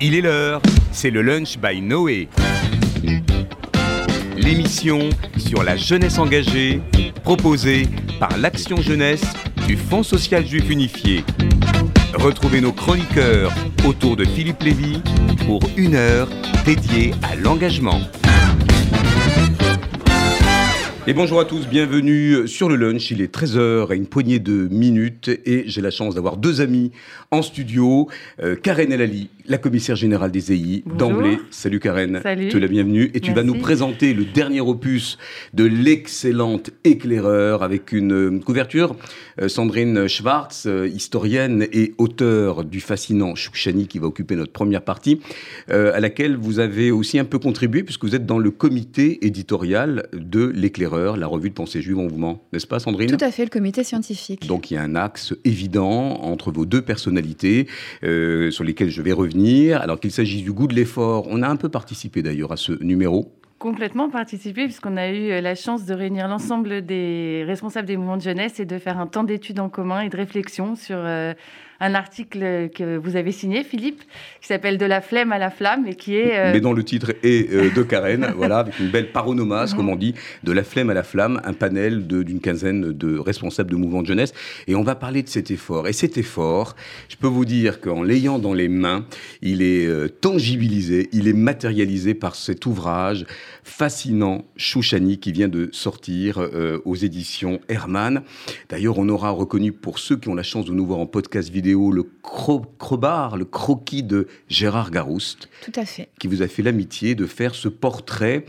Il est l'heure, c'est le lunch by Noé. L'émission sur la jeunesse engagée, proposée par l'Action Jeunesse du Fonds social juif unifié. Retrouvez nos chroniqueurs autour de Philippe Lévy pour une heure dédiée à l'engagement. Et bonjour à tous, bienvenue sur le lunch. Il est 13h et une poignée de minutes et j'ai la chance d'avoir deux amis en studio. Euh, Karen Elali, la commissaire générale des EI, d'emblée. Salut Karen, Salut. tu es la bienvenue. Et tu vas nous présenter le dernier opus de l'excellente éclaireur avec une euh, couverture. Euh, Sandrine Schwartz, euh, historienne et auteure du fascinant Chouchani qui va occuper notre première partie, à laquelle vous avez aussi un peu contribué puisque vous êtes dans le comité éditorial de l'éclaireur, la revue de pensée juive en mouvement. N'est-ce pas Sandrine? Tout à fait, le comité scientifique. donc il y a un axe évident entre vos deux personnalités euh, sur lesquelles je vais revenir. Alors qu'il s'agisse du goût de l'effort, on a un peu participé d'ailleurs à ce numéro. Complètement participé, puisqu'on a eu euh, la chance de réunir l'ensemble des responsables des mouvements de jeunesse et de faire un temps d'études en commun et de réflexion sur euh, un article que vous avez signé, Philippe, qui s'appelle De la flemme à la flamme et qui est. euh, Mais dont le titre est euh, de Karen, voilà, avec une belle paronomase, comme on dit, de la flemme à la flamme, un panel d'une quinzaine de responsables de mouvements de jeunesse. Et on va parler de cet effort. Et cet effort, je peux vous dire qu'en l'ayant dans les mains, il est euh, tangibilisé, il est matérialisé par cet ouvrage fascinant, Chouchani, qui vient de sortir aux éditions Hermann. D'ailleurs, on aura reconnu, pour ceux qui ont la chance de nous voir en podcast vidéo, le cro crobar, le croquis de Gérard Garouste Tout à fait. qui vous a fait l'amitié de faire ce portrait.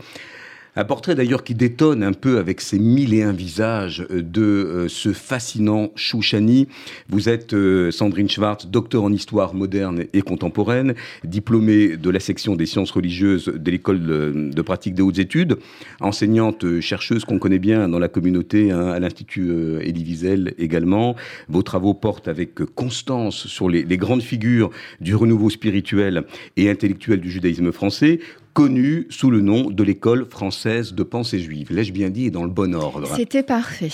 Un portrait d'ailleurs qui détonne un peu avec ses mille et un visages euh, de euh, ce fascinant Chouchani. Vous êtes euh, Sandrine Schwartz, docteur en histoire moderne et contemporaine, diplômée de la section des sciences religieuses de l'école de, pratique des hautes études, enseignante chercheuse qu'on connaît bien dans la communauté, hein, à l'Institut Élie Wiesel également. Vos travaux portent avec constance sur les grandes figures du renouveau spirituel et intellectuel du judaïsme français, connue sous le nom de l'école française de pensée juive. L'ai-je bien dit et dans le bon ordre? C'était parfait.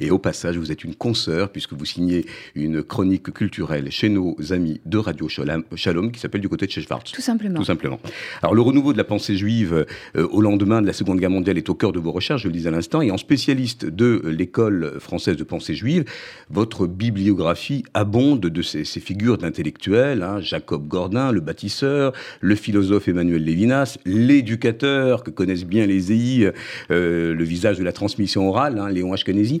Et au passage, vous êtes une consoeur puisque vous signez une chronique culturelle chez nos amis de Radio Shalom, qui s'appelle du côté de chez Schwartz. Tout simplement. Tout simplement. Alors, le renouveau de la pensée juive euh, au lendemain de la Seconde Guerre mondiale est au cœur de vos recherches, je le disais à l'instant, et en spécialiste de l'école française de pensée juive, votre bibliographie abonde de ces, ces figures d'intellectuels, hein, Jacob Gordin, le bâtisseur, le philosophe Emmanuel Lévinas, l'éducateur que connaissent bien les EI, euh, le visage de la transmission orale, hein, Léon Ashkenazi.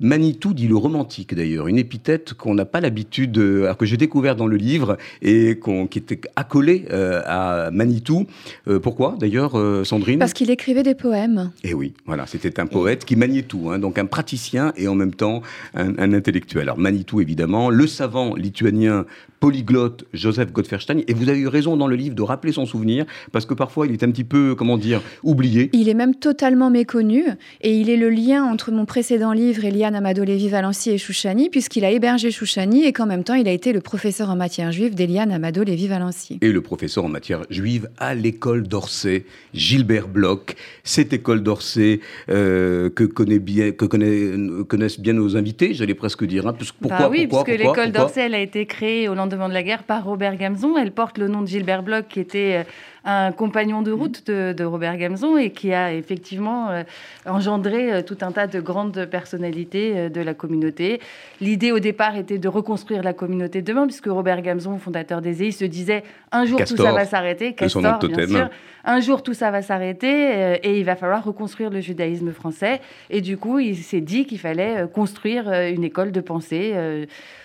Manitou dit le romantique d'ailleurs, une épithète qu'on n'a pas l'habitude, de- alors que j'ai découvert dans le livre et qu'on- qui était accolée euh, à Manitou. Euh, pourquoi d'ailleurs, euh, Sandrine? Parce qu'il écrivait des poèmes. Eh oui, voilà, c'était un poète qui maniait tout, hein, donc un praticien et en même temps un, un intellectuel. Alors Manitou évidemment, le savant lituanien polyglotte Joseph Gottferstein, et vous avez eu raison dans le livre de rappeler son souvenir, parce que parfois il est un petit peu, comment dire, oublié. Il est même totalement méconnu et il est le lien entre mon précédent livre, Eliane Amado Lévy Valency et Chouchani, puisqu'il a hébergé Chouchani et qu'en même temps il a été le professeur en matière juive d'Eliane Amado Lévy Valency. et le professeur en matière juive à l'école d'Orsay, Gilbert Bloch. Cette école d'Orsay euh, que, connaît bien, que connaît- connaissent bien nos invités, j'allais presque dire. hein, parce- pourquoi, bah oui, pourquoi, puisque l'école d'Orsay, elle a été créée au lendemain de la guerre par Robert Gamzon. Elle porte le nom de Gilbert Bloch, qui était euh, un compagnon de route de, de Robert Gamzon et qui a effectivement euh, engendré euh, tout un tas de grandes personnalités euh, de la communauté. L'idée au départ était de reconstruire la communauté de demain, puisque Robert Gamzon, fondateur des EI, se disait un jour tout ça va s'arrêter. Castor, bien sûr. Un jour tout ça va s'arrêter et il va falloir reconstruire le judaïsme français. Et du coup, il s'est dit qu'il fallait construire une école de pensée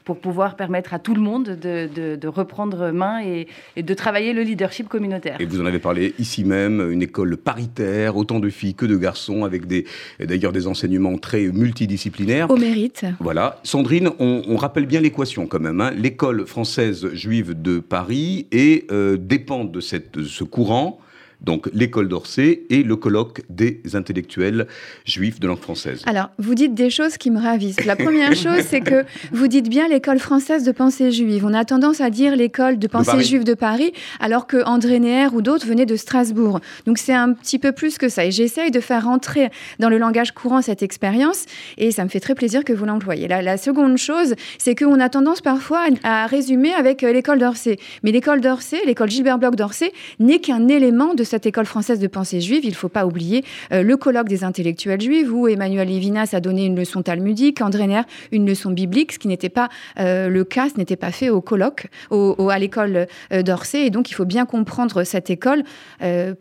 pour pouvoir permettre à tout le monde de, de- de reprendre main et, et de travailler le leadership communautaire. Et vous en avez parlé ici même, une école paritaire, autant de filles que de garçons, avec des, d'ailleurs des enseignements très multidisciplinaires. Au mérite. Voilà. Sandrine, on, on rappelle bien l'équation quand même. hein. L'école française juive de Paris et euh, dépend de, cette, de ce courant donc l'école d'Orsay et le colloque des intellectuels juifs de langue française. Alors, vous dites des choses qui me ravissent. La première chose, c'est que vous dites bien l'école française de pensée juive. On a tendance à dire l'école de pensée juive de Paris, alors que André Neher ou d'autres venaient de Strasbourg. Donc c'est un petit peu plus que ça. Et j'essaye de faire rentrer dans le langage courant cette expérience, et ça me fait très plaisir que vous l'employiez. La, la seconde chose, c'est qu'on a tendance parfois à, résumer avec euh, l'école d'Orsay. Mais l'école d'Orsay, l'école Gilbert Bloch d'Orsay, n'est qu'un élément de cette école française de pensée juive. Il ne faut pas oublier euh, le colloque des intellectuels juifs où Emmanuel Lévinas a donné une leçon talmudique, André Neher une leçon biblique, ce qui n'était pas euh, le cas, ce n'était pas fait au colloque, à l'école euh, d'Orsay. Et donc, il faut bien comprendre cette école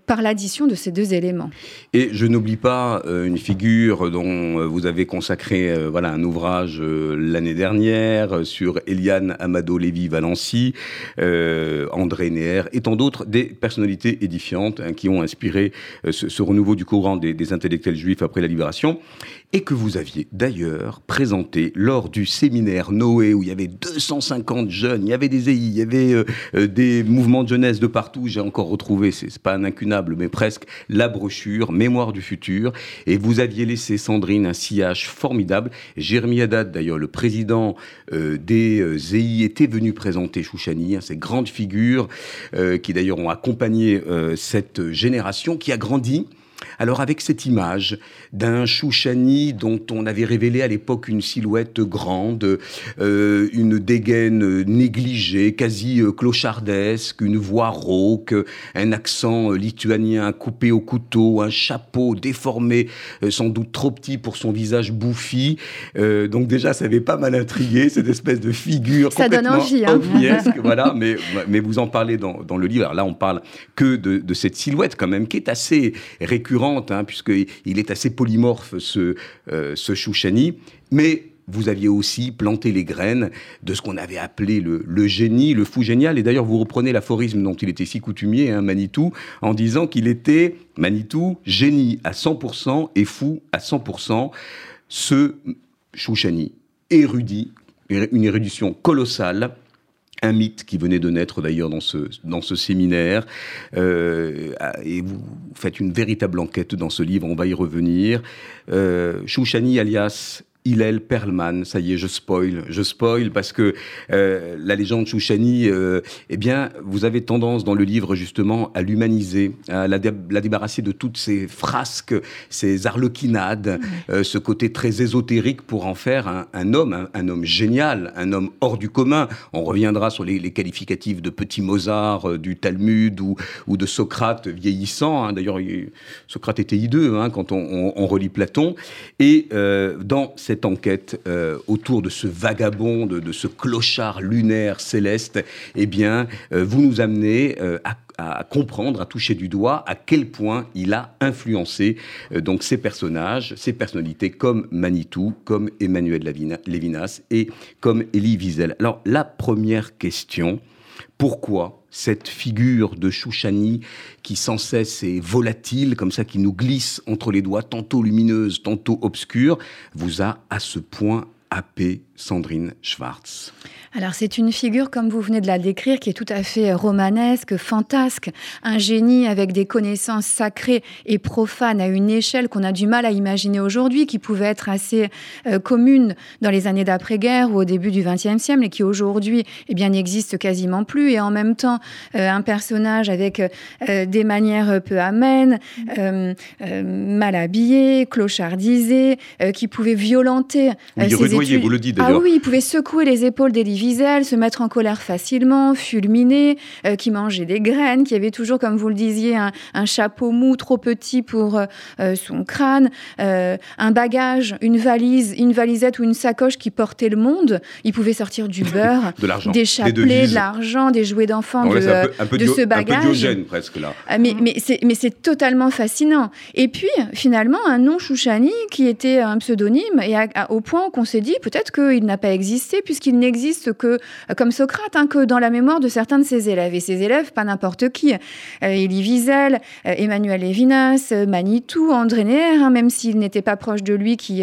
par l'addition de ces deux éléments. Et je n'oublie pas une figure dont vous avez consacré voilà, un ouvrage l'année dernière sur Eliane Amado Lévy Valency, André Neher et tant d'autres, des personnalités édifiantes hein, qui ont inspiré euh, ce, renouveau du courant des, intellectuels juifs après la libération, et que vous aviez d'ailleurs présenté lors du séminaire Noé, où il y avait 250 jeunes, il y avait des EI, il y avait euh, euh, des mouvements de jeunesse de partout, j'ai encore retrouvé, c'est pas un incunable, mais presque, la brochure Mémoire du futur, et vous aviez laissé Sandrine un sillage formidable. Jérémy Haddad, d'ailleurs, le président des EI, était venu présenter Chouchani, hein, ces grandes figures qui d'ailleurs ont accompagné cette génération qui a grandi alors avec cette image d'un Chouchani dont on avait révélé à l'époque une silhouette grande, euh, une dégaine négligée, quasi euh, clochardesque, une voix rauque, un accent euh, lituanien coupé au couteau, un chapeau déformé, sans doute trop petit pour son visage bouffi. donc déjà, ça avait pas mal intrigué, cette espèce de figure ça complètement donne envie, hein. voilà, mais, mais vous en parlez dans, le livre. Alors là, on parle que de, de cette silhouette quand même, qui est assez récurrente Hein, puisqu'il est assez polymorphe, ce, euh, Chouchani. Mais vous aviez aussi planté les graines de ce qu'on avait appelé le, génie, le fou génial. Et d'ailleurs, vous reprenez l'aphorisme dont il était si coutumier, hein, Manitou, en disant qu'il était, Manitou, génie à 100% et fou à 100%. Ce Chouchani, érudit, une érudition colossale, un mythe qui venait de naître d'ailleurs dans ce, séminaire. Euh, et vous faites une véritable enquête dans ce livre, on va y revenir. Euh, Chouchani alias Hillel Perlman, ça y est, je spoil, je spoil parce que euh, la légende Chouchani, euh, eh bien, vous avez tendance dans le livre justement à l'humaniser, à la, débarrasser de toutes ces frasques, ces arlequinades, euh, ce côté très ésotérique pour en faire un, homme, un, homme génial, un homme hors du commun. On reviendra sur les, qualificatifs de petit Mozart, du Talmud ou, ou de Socrate vieillissant. Hein. D'ailleurs, Socrate était hideux hein, quand on, on, relit Platon. Et dans cette cette enquête euh, autour de ce vagabond, de, ce clochard lunaire céleste, eh bien, euh, vous nous amenez euh, à comprendre, à toucher du doigt à quel point il a influencé donc ces personnages, ces personnalités comme Manitou, comme Emmanuel Lévinas et comme Elie Wiesel. Alors la première question, pourquoi cette figure de Chouchani qui sans cesse est volatile, comme ça, qui nous glisse entre les doigts, tantôt lumineuse, tantôt obscure, vous a à ce point happé Sandrine Schwartz alors c'est une figure, comme vous venez de la décrire, qui est tout à fait romanesque, fantasque, un génie avec des connaissances sacrées et profanes à une échelle qu'on a du mal à imaginer aujourd'hui, qui pouvait être assez euh, commune dans les années d'après-guerre ou au début du XXe siècle, et qui aujourd'hui eh bien n'existe quasiment plus. Et en même temps, euh, un personnage avec euh, des manières peu amènes, mal habillé, clochardisé, qui pouvait violenter oui, ses vous le dites Ah oui, il pouvait secouer les épaules d'Elie Wiesel, se mettre en colère facilement, fulminer, euh, qui mangeait des graines, qui avait toujours, comme vous le disiez, un, chapeau mou trop petit pour euh, euh, son crâne, un bagage, une valise, une valisette ou une sacoche qui portait le monde. Il pouvait sortir du beurre, des chapelets, de l'argent, des jouets d'enfants de, ce bagage. Un peu diogène presque là. mais mais c'est totalement fascinant. Et puis finalement un nom Chouchani qui était un pseudonyme et au point qu'on s'est dit, peut-être qu'il n'a pas existé, puisqu'il n'existe que, comme Socrate, hein, que dans la mémoire de certains de ses élèves. Et ses élèves, pas n'importe qui. Élie Wiesel, Emmanuel Levinas, Manitou, André Neher, hein, même s'il n'était pas proche de lui, qui,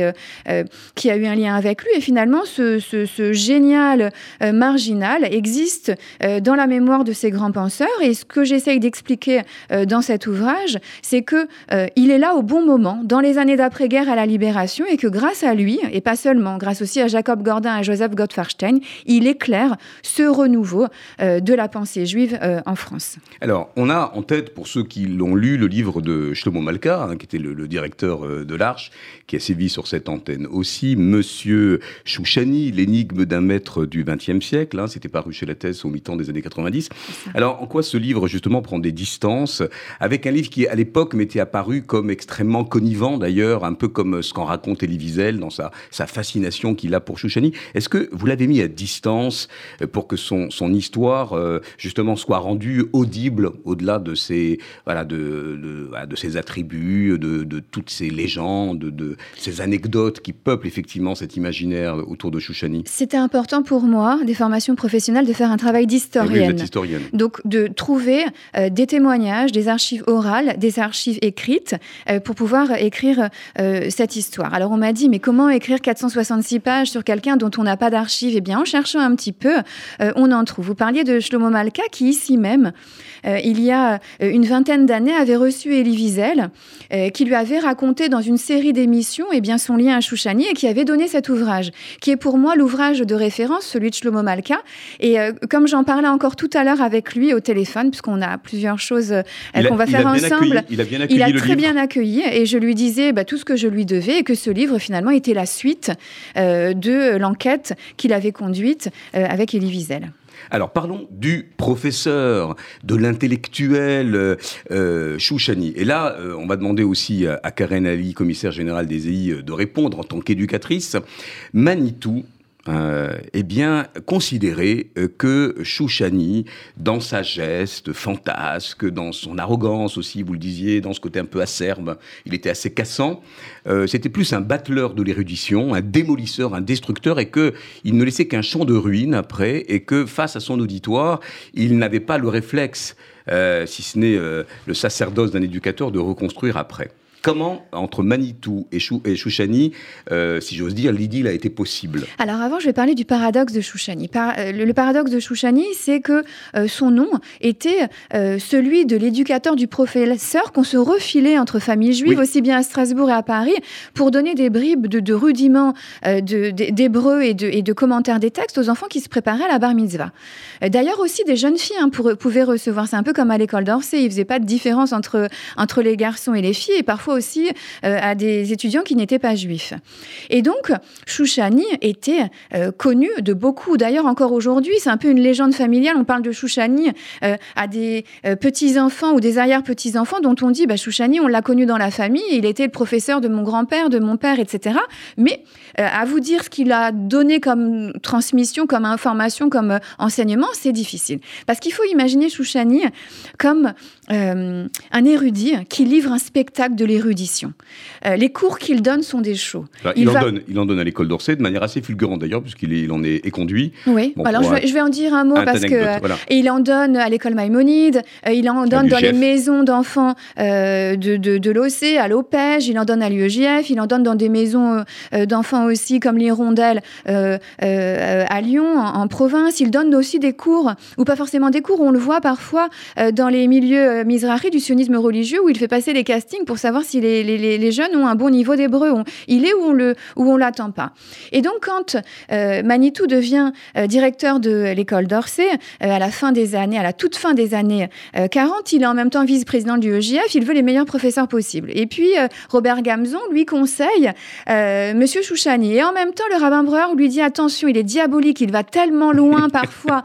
qui a eu un lien avec lui. Et finalement, ce, ce génial marginal existe dans la mémoire de ces grands penseurs. Et ce que j'essaye d'expliquer dans cet ouvrage, c'est que il est là au bon moment, dans les années d'après-guerre à la libération, et que grâce à lui, et pas seulement, grâce aussi à Jacob Gordin et Joseph Gottfarstein, il éclaire ce renouveau euh, de la pensée juive euh, en France. Alors, on a en tête, pour ceux qui l'ont lu, le livre de Shlomo Malka, hein, qui était le, directeur euh, de l'Arche, qui a sévi sur cette antenne aussi, Monsieur Chouchani, l'énigme d'un maître du XXe siècle, hein, c'était paru chez la thèse au mi-temps des années 90. Alors, en quoi ce livre, justement, prend des distances avec un livre qui, à l'époque, m'était apparu comme extrêmement connivant, d'ailleurs, un peu comme ce qu'en raconte Elie Wiesel dans sa, sa fascination qu'il a pour Chouchani. Est-ce que vous l'avez mis à distance euh, pour que son, son histoire, euh, justement, soit rendue audible au-delà de ses, voilà, de, de, ses attributs, de, de, toutes ces légendes, de, ces anecdotes qui peuplent effectivement cet imaginaire autour de Chouchani C'était important pour moi, des formations professionnelles, de faire un travail d'historienne. Donc, de trouver euh, des témoignages, des archives orales, des archives écrites, pour pouvoir écrire cette histoire. Alors, on m'a dit, mais comment écrire 466 pages sur quelqu'un dont on n'a pas d'archives Eh bien, en cherchant un petit peu, euh, on en trouve. Vous parliez de Shlomo Malka, qui ici même, euh, il y a euh, une vingtaine d'années, avait reçu Elie Wiesel, qui lui avait raconté dans une série d'émissions eh bien, son lien à Chouchani et qui avait donné cet ouvrage, qui est pour moi l'ouvrage de référence, celui de Shlomo Malka. Et comme j'en parlais encore tout à l'heure avec lui au téléphone, puisqu'on a plusieurs choses qu'on va faire ensemble, il a, bien il a très bien accueilli et je lui disais bah, tout ce que je lui devais et que ce livre finalement était la suite de l'enquête qu'il avait conduite euh, avec Elie Wiesel. Alors parlons du professeur, de l'intellectuel euh, Chouchani. Et là, on va demander aussi à Karen Ali, commissaire général des EI, de répondre en tant qu'éducatrice. Manitou euh, eh bien, considérer euh, que Chouchani, dans sa geste fantasque, dans son arrogance aussi, vous le disiez, dans ce côté un peu acerbe, il était assez cassant, euh, c'était plus un battleur de l'érudition, un démolisseur, un destructeur, et que il ne laissait qu'un champ de ruines après, et que face à son auditoire, il n'avait pas le réflexe, si ce n'est le sacerdoce d'un éducateur, de reconstruire après. Comment, entre Manitou et, Chou et Chouchani, euh, si j'ose dire, l'idylle a été possible? Alors avant, je vais parler du paradoxe de Chouchani. Euh, le, paradoxe de Chouchani, c'est que euh, son nom était celui de l'éducateur du professeur qu'on se refilait entre familles juives, aussi bien à Strasbourg et à Paris, pour donner des bribes de, rudiments d'hébreu et de, et de commentaires des textes aux enfants qui se préparaient à la bar mitzvah. D'ailleurs aussi, des jeunes filles hein, pouvaient recevoir. C'est un peu comme à l'école d'Orsay, ils ne faisaient pas de différence entre, entre les garçons et les filles, et parfois aussi euh, à des étudiants qui n'étaient pas juifs. Et donc, Chouchani était euh, connu de beaucoup. D'ailleurs, encore aujourd'hui, c'est un peu une légende familiale. On parle de Chouchani euh, à des petits-enfants ou des arrière-petits-enfants dont on dit, bah, Chouchani, on l'a connu dans la famille, il était le professeur de mon grand-père, de mon père, etc. Mais à vous dire ce qu'il a donné comme transmission, comme information, comme enseignement, c'est difficile. Parce qu'il faut imaginer Chouchani comme un érudit qui livre un spectacle de l'érudition euh, les cours qu'il donne sont des shows. Il, en donne, il en donne à l'école d'Orsay de manière assez fulgurante d'ailleurs, puisqu'il il en est, conduit. Oui, alors je vais, en dire un mot parce que. Et il en donne à l'école Maïmonide, euh, il en donne dans les maisons d'enfants euh, de, de, de l'OC, à l'OPEJ, il en donne à l'UEJF, il en donne dans des maisons d'enfants aussi, comme l'Hirondelle à Lyon, en, province. Il donne aussi des cours, ou pas forcément des cours, on le voit parfois dans les milieux misrahi du sionisme religieux, où il fait passer les castings pour savoir si les, jeunes ont un bon niveau d'hébreu. Il est où on le où on l'attend pas. Et donc quand euh, Manitou devient euh, directeur de l'école d'Orsay euh, à la fin des années, à la toute fin des années 40, il est en même temps vice-président du EJF. Il veut les meilleurs professeurs possibles. Et puis Robert Gamzon lui conseille Monsieur Chouchani. Et en même temps, le rabbin Breuer lui dit attention, il est diabolique, il va tellement loin parfois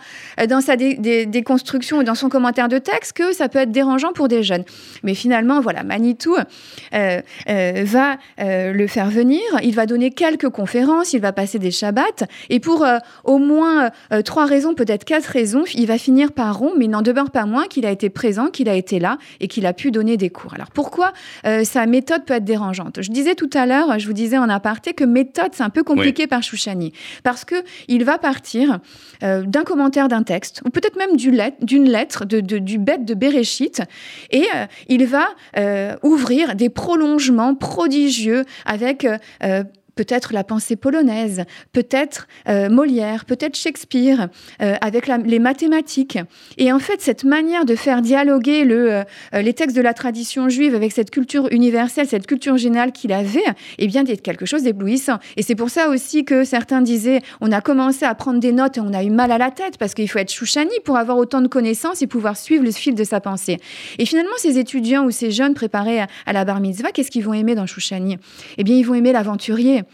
dans sa déconstruction et dans son commentaire de texte que ça peut être dérangeant pour des jeunes. Mais finalement, voilà, Manitou euh, euh, va le faire venir, il va donner quelques conférences, il va passer des Shabbats, et pour au moins trois raisons, peut-être quatre raisons, il va finir par rond, mais il n'en demeure pas moins qu'il a été présent, qu'il a été là et qu'il a pu donner des cours. Alors pourquoi sa méthode peut être dérangeante? Je disais tout à l'heure, je vous disais en aparté que méthode, c'est un peu compliqué par Chouchani, parce que il va partir d'un commentaire d'un texte, ou peut-être même d'une lettre, de, du bête de Et euh, il va euh, ouvrir des prolongements prodigieux avec euh, peut-être la pensée polonaise, peut-être euh, Molière, peut-être Shakespeare, euh, avec les mathématiques. Et en fait, cette manière de faire dialoguer le, euh, les textes de la tradition juive avec cette culture universelle, cette culture générale qu'il avait, eh bien, d'être quelque chose d'éblouissant. Et c'est pour ça aussi que certains disaient, on a commencé à prendre des notes et on a eu mal à la tête, parce qu'il faut être chouchani pour avoir autant de connaissances et pouvoir suivre le fil de sa pensée. Et finalement, ces étudiants ou ces jeunes préparés à, la bar mitzvah, qu'est-ce qu'ils vont aimer dans Chouchani? Eh bien, ils vont aimer l'aventurier.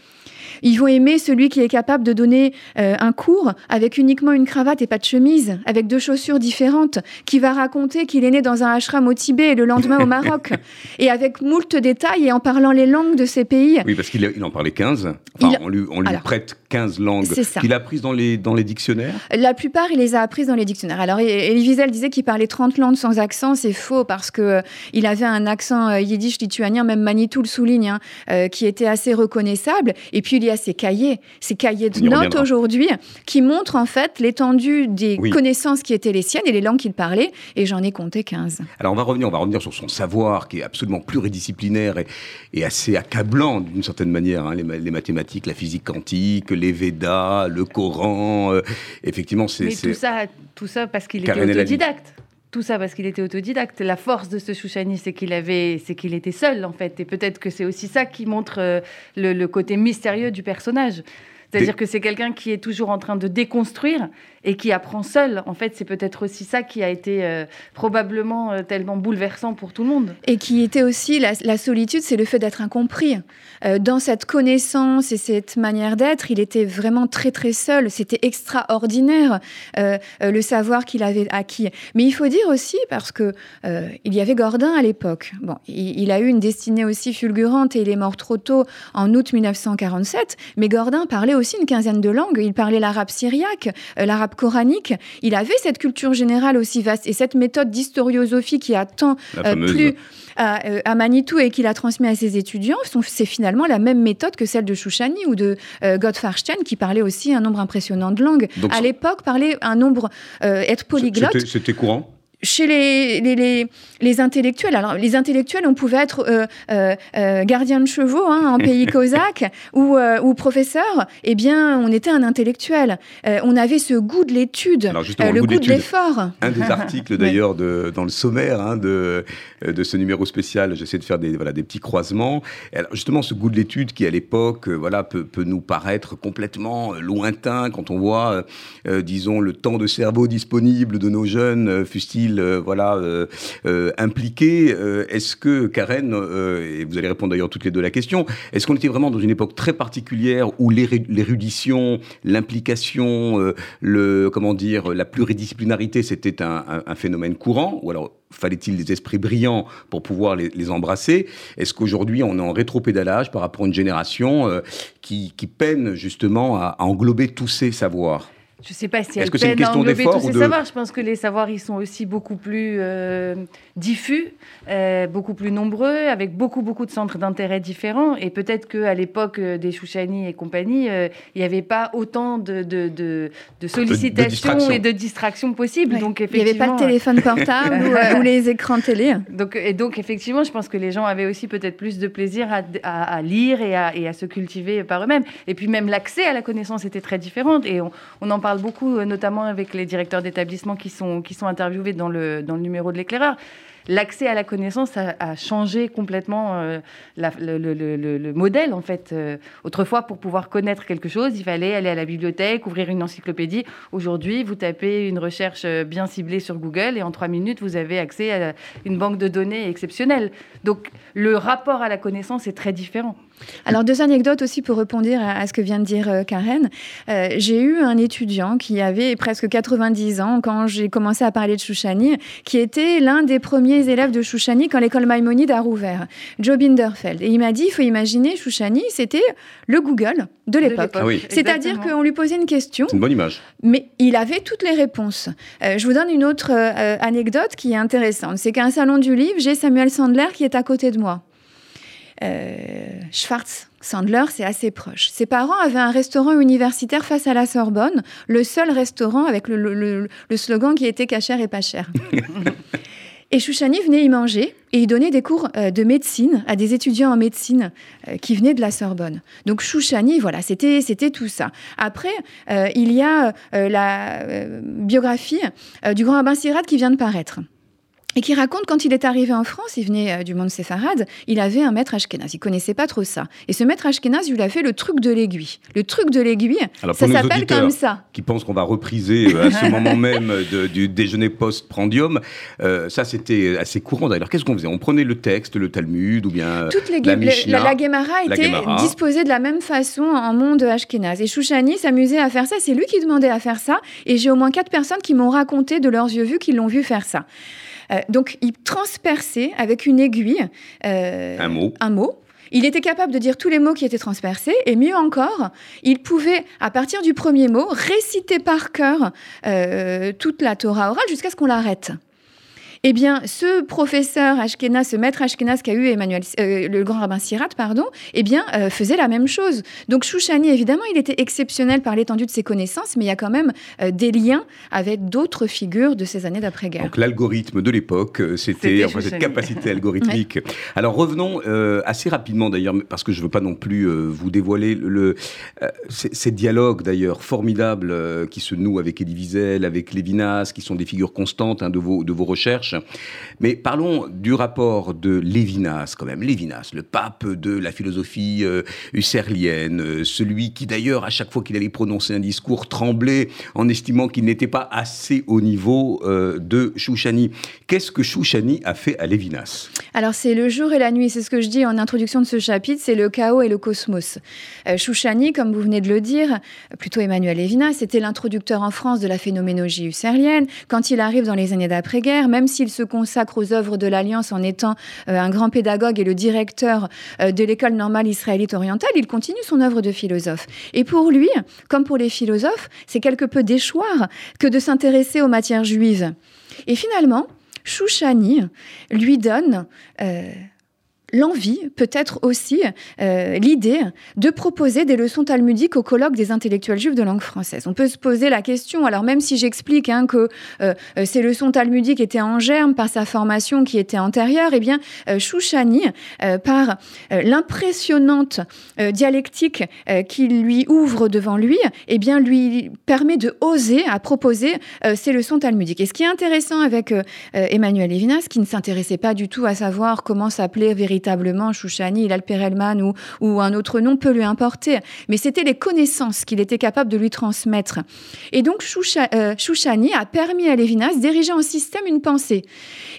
Ils vont aimer celui qui est capable de donner euh, un cours avec uniquement une cravate et pas de chemise, avec deux chaussures différentes, qui va raconter qu'il est né dans un ashram au Tibet et le lendemain au Maroc, et avec moult détails et en parlant les langues de ces pays. Oui, parce qu'il en parlait 15. Enfin, on lui, on lui prête 15 langues qu'il a prises dans les, dans les dictionnaires? La plupart, il les a apprises dans les dictionnaires. Alors, Elie Wiesel disait qu'il parlait 30 langues sans accent. C'est faux parce que euh, il avait un accent euh, yiddish lituanien, même Manitou le souligne, hein, qui était assez reconnaissable. Et puis, il y a ces cahiers, ces cahiers de notes aujourd'hui, qui montrent en fait l'étendue des connaissances qui étaient les siennes et les langues qu'il parlait, et j'en ai compté 15. Alors on va revenir, on va revenir sur son savoir qui est absolument pluridisciplinaire et, et assez accablant d'une certaine manière, hein, les, mathématiques, la physique quantique, les Védas, le Coran, euh, effectivement c'est... Mais tout ça, tout ça parce qu'il était autodidacte tout ça parce qu'il était autodidacte. La force de ce Chouchani, c'est qu'il avait, c'est qu'il était seul en fait, et peut-être que c'est aussi ça qui montre euh, le, côté mystérieux du personnage. C'est-à-dire que c'est quelqu'un qui est toujours en train de déconstruire et qui apprend seul. En fait, c'est peut-être aussi ça qui a été euh, probablement euh, tellement bouleversant pour tout le monde. Et qui était aussi la, solitude, c'est le fait d'être incompris. Euh, dans cette connaissance et cette manière d'être, il était vraiment très très seul. C'était extraordinaire le savoir qu'il avait acquis. Mais il faut dire aussi parce que il y avait Gordin à l'époque. Bon, il, il, a eu une destinée aussi fulgurante et il est mort trop tôt en août 1947. Mais Gordin parlait aussi une quinzaine de langues. Il parlait l'arabe syriaque, l'arabe coranique, il avait cette culture générale aussi vaste et cette méthode d'historiosophie qui a tant euh, plu euh, à, Manitou et qu'il a transmis à ses étudiants, c'est finalement la même méthode que celle de Chouchani ou de euh, Gottfarstein qui parlait aussi un nombre impressionnant de langues. à l'époque, parler un nombre, être polyglotte. C'était courant? Chez les, les, les, intellectuels, alors les intellectuels, on pouvait être euh, euh, euh gardien de chevaux hein, en pays cosaque ou, euh, ou, professeur, eh bien, on était un intellectuel. on avait ce goût de l'étude, le, goût de l'effort. Un des articles d'ailleurs de, dans le sommaire hein, de, de ce numéro spécial, j'essaie de faire des, voilà, des petits croisements. alors, justement, ce goût de l'étude qui, à l'époque, voilà, peut, peut, nous paraître complètement lointain quand on voit, disons, le temps de cerveau disponible de nos jeunes, fût-il euh, voilà, euh, euh, impliqué Est-ce que, Karen, et vous allez répondre d'ailleurs toutes les deux à la question, est-ce qu'on était vraiment dans une époque très particulière où l'érudition, l'implication, le, comment dire, la pluridisciplinarité, c'était un, phénomène courant Ou alors fallait-il des esprits brillants pour pouvoir les, embrasser? Est-ce qu'aujourd'hui on est en rétropédalage par rapport à une génération qui, peine justement à englober tous ces savoirs? Je ne sais pas si elle que peine à englober tous ces savoirs. Je pense que les savoirs, ils sont aussi beaucoup plus euh, diffus, euh, beaucoup plus nombreux, avec beaucoup, beaucoup de centres d'intérêt différents. Et peut-être qu'à l'époque euh, des Chouchani et compagnie, il n'y avait pas autant de, de, de, sollicitations et de distractions possibles. Donc, il n'y avait pas de téléphone portable ou, les écrans télé. Donc, et donc, effectivement, je pense que les gens avaient aussi peut-être plus de plaisir à, à, lire et à, et à, se cultiver par eux-mêmes. Et puis, même l'accès à la connaissance était très différent. Et on, on en parle beaucoup, euh, notamment avec les directeurs d'établissements qui sont, qui sont interviewés dans le, dans le numéro de l'éclaireur l'accès à la connaissance a, changé complètement euh, le, modèle, en fait. Euh, autrefois, pour pouvoir connaître quelque chose, il fallait aller à la bibliothèque, ouvrir une encyclopédie. Aujourd'hui, vous tapez une recherche bien ciblée sur Google et en trois minutes, vous avez accès à une banque de données exceptionnelle. Donc, le rapport à la connaissance est très différent. Alors, deux anecdotes aussi pour répondre à, ce que vient de dire euh, Karen. Euh, j'ai eu un étudiant qui avait presque 90 ans quand j'ai commencé à parler de Chouchani, qui était l'un des premiers élèves de Chouchani quand l'école Maïmonide a rouvert, Joe Binderfeld. Et il m'a dit, il faut imaginer, Chouchani, c'était le Google de l'époque. Ah C'est-à-dire qu'on lui posait une question. C'est une bonne image. Mais il avait toutes les réponses. Euh, je vous donne une autre euh, anecdote qui est intéressante. C'est qu'à un salon du livre, j'ai Samuel Sandler qui est à côté de moi. Euh, Schwartz, Sandler, c'est assez proche. Ses parents avaient un restaurant universitaire face à la Sorbonne, le seul restaurant avec le, slogan qui était cachère et pas cher. et Chouchani venait y manger et il donnait des cours euh, de médecine à des étudiants en médecine euh, qui venaient de la Sorbonne. Donc Chouchani, voilà, c'était c'était tout ça. Après, il y a la biographie du grand rabbin Sirat qui vient de paraître et qui raconte quand il est arrivé en France, il venait euh, du monde séfarade, il avait un maître Ashkenaz. Il connaissait pas trop ça. Et ce maître Ashkenaz, il lui a fait le truc de l'aiguille. Le truc de l'aiguille, ça s'appelle comme ça. Qui pensent qu'on va repriser euh, à ce moment même du déjeuner post-prandium, euh, ça c'était assez courant d'ailleurs. Qu'est-ce qu'on faisait? On prenait le texte, le Talmud ou bien Toutes les la, Mishnah, la, Gemara était disposée de la même façon en monde Ashkenaz. Et Chouchani s'amusait à faire ça. C'est lui qui demandait à faire ça. Et j'ai au moins quatre personnes qui m'ont raconté de leurs yeux vus qu'ils l'ont vu faire ça. Euh, donc, il transperçait avec une aiguille euh, un mot. Un mot. Il était capable de dire tous les mots qui étaient transpercés, et mieux encore, il pouvait, à partir du premier mot, réciter par cœur euh, toute la Torah orale jusqu'à ce qu'on l'arrête. Eh bien, ce professeur Ashkenaz, ce maître Ashkenaz qu'a eu Emmanuel, euh, le grand rabbin Sirat, pardon, eh bien, euh, faisait la même chose. Donc, Chouchani, évidemment, il était exceptionnel par l'étendue de ses connaissances, mais il y a quand même euh, des liens avec d'autres figures de ces années d'après-guerre. Donc, l'algorithme de l'époque, c'était cette capacité algorithmique. Alors, revenons assez rapidement, d'ailleurs, parce que je ne veux pas non plus vous dévoiler le, ces dialogues, d'ailleurs, formidables qui se nouent avec Elie Wiesel, avec Lévinas, qui sont des figures constantes hein, de, vos, de vos recherches. Mais parlons du rapport de Lévinas, quand même. Lévinas, le pape de la philosophie euh, husserlienne, euh, celui qui d'ailleurs, à chaque fois qu'il allait prononcer un discours, tremblait en estimant qu'il n'était pas assez au niveau euh, de Chouchani. Qu'est-ce que Chouchani a fait à Lévinas? Alors, c'est le jour et la nuit, c'est ce que je dis en introduction de ce chapitre, c'est le chaos et le cosmos. Chouchani, comme vous venez de le dire, plutôt Emmanuel Lévinas, c'était l'introducteur en France de la phénoménologie husserlienne. Quand il arrive dans les années d'après-guerre, même si il se consacre aux œuvres de l'Alliance en étant euh, un grand pédagogue et le directeur euh, de l'école normale israélite orientale, il continue son œuvre de philosophe. Et pour lui, comme pour les philosophes, c'est quelque peu déchoir que de s'intéresser aux matières juives. Et finalement, Chouchani lui donne euh, l'envie, peut-être aussi euh, l'idée de proposer des leçons talmudiques au colloque des intellectuels juifs de langue française. On peut se poser la question, alors même si j'explique hein, que euh, euh, ces leçons talmudiques étaient en germe par sa formation qui était antérieure, eh bien, Chouchani, par l'impressionnante dialectique qu'il lui ouvre devant lui, eh bien, lui permet de oser à proposer ces leçons talmudiques. Et ce qui est intéressant avec Emmanuel Levinas, qui ne s'intéressait pas du tout à savoir comment s'appelait véritablement véritablement Chouchani, Ilal Perelman ou, ou un autre nom peut lui importer. Mais c'était les connaissances qu'il était capable de lui transmettre. Et donc euh, Chouchani a permis à Lévinas d'ériger en système une pensée.